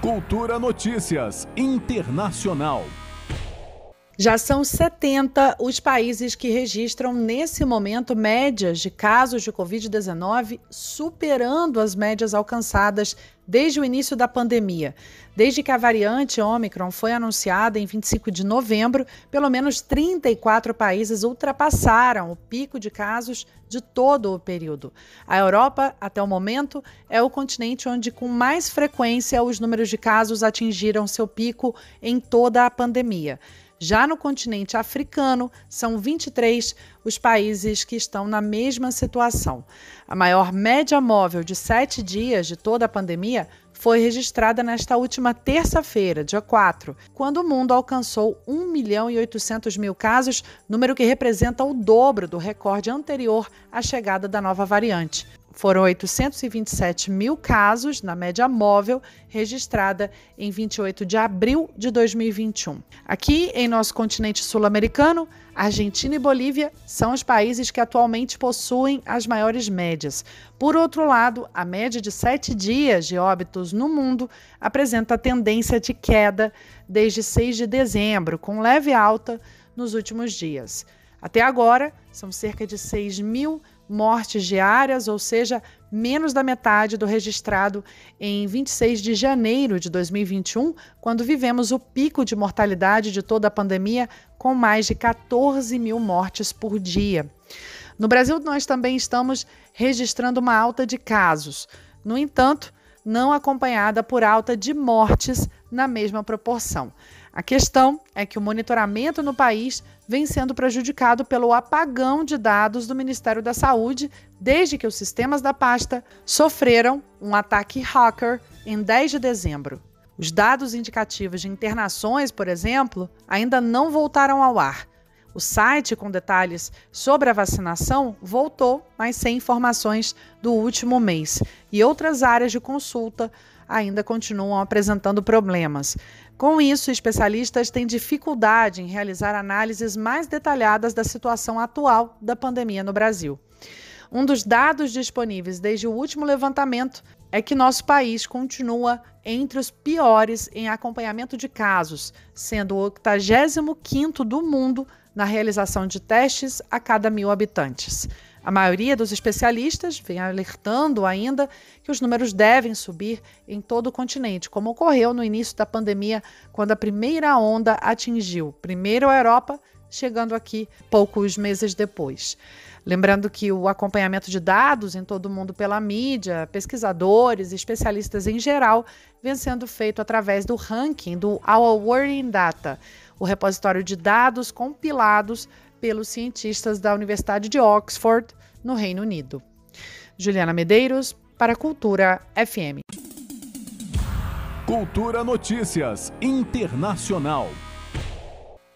Cultura Notícias Internacional. Já são 70 os países que registram nesse momento médias de casos de Covid-19 superando as médias alcançadas desde o início da pandemia. Desde que a variante Omicron foi anunciada em 25 de novembro, pelo menos 34 países ultrapassaram o pico de casos de todo o período. A Europa, até o momento, é o continente onde, com mais frequência, os números de casos atingiram seu pico em toda a pandemia. Já no continente africano, são 23 os países que estão na mesma situação. A maior média móvel de sete dias de toda a pandemia foi registrada nesta última terça-feira, dia 4, quando o mundo alcançou 1 milhão e 800 mil casos, número que representa o dobro do recorde anterior à chegada da nova variante. Foram 827 mil casos na média móvel registrada em 28 de abril de 2021. Aqui em nosso continente sul-americano, Argentina e Bolívia são os países que atualmente possuem as maiores médias. Por outro lado, a média de sete dias de óbitos no mundo apresenta tendência de queda desde 6 de dezembro, com leve alta nos últimos dias. Até agora, são cerca de 6 mil mortes diárias, ou seja, menos da metade do registrado em 26 de janeiro de 2021, quando vivemos o pico de mortalidade de toda a pandemia, com mais de 14 mil mortes por dia. No Brasil, nós também estamos registrando uma alta de casos. No entanto, não acompanhada por alta de mortes na mesma proporção. A questão é que o monitoramento no país vem sendo prejudicado pelo apagão de dados do Ministério da Saúde desde que os sistemas da pasta sofreram um ataque hacker em 10 de dezembro. Os dados indicativos de internações, por exemplo, ainda não voltaram ao ar. O site com detalhes sobre a vacinação voltou, mas sem informações do último mês. E outras áreas de consulta ainda continuam apresentando problemas. Com isso, especialistas têm dificuldade em realizar análises mais detalhadas da situação atual da pandemia no Brasil. Um dos dados disponíveis desde o último levantamento é que nosso país continua entre os piores em acompanhamento de casos, sendo o 85º do mundo na realização de testes a cada mil habitantes. A maioria dos especialistas vem alertando ainda que os números devem subir em todo o continente, como ocorreu no início da pandemia, quando a primeira onda atingiu primeiro a Europa, chegando aqui poucos meses depois. Lembrando que o acompanhamento de dados em todo o mundo pela mídia, pesquisadores, especialistas em geral, vem sendo feito através do ranking do Our World Data, o repositório de dados compilados pelos cientistas da Universidade de Oxford, no Reino Unido. Juliana Medeiros, para Cultura FM. Cultura Notícias Internacional.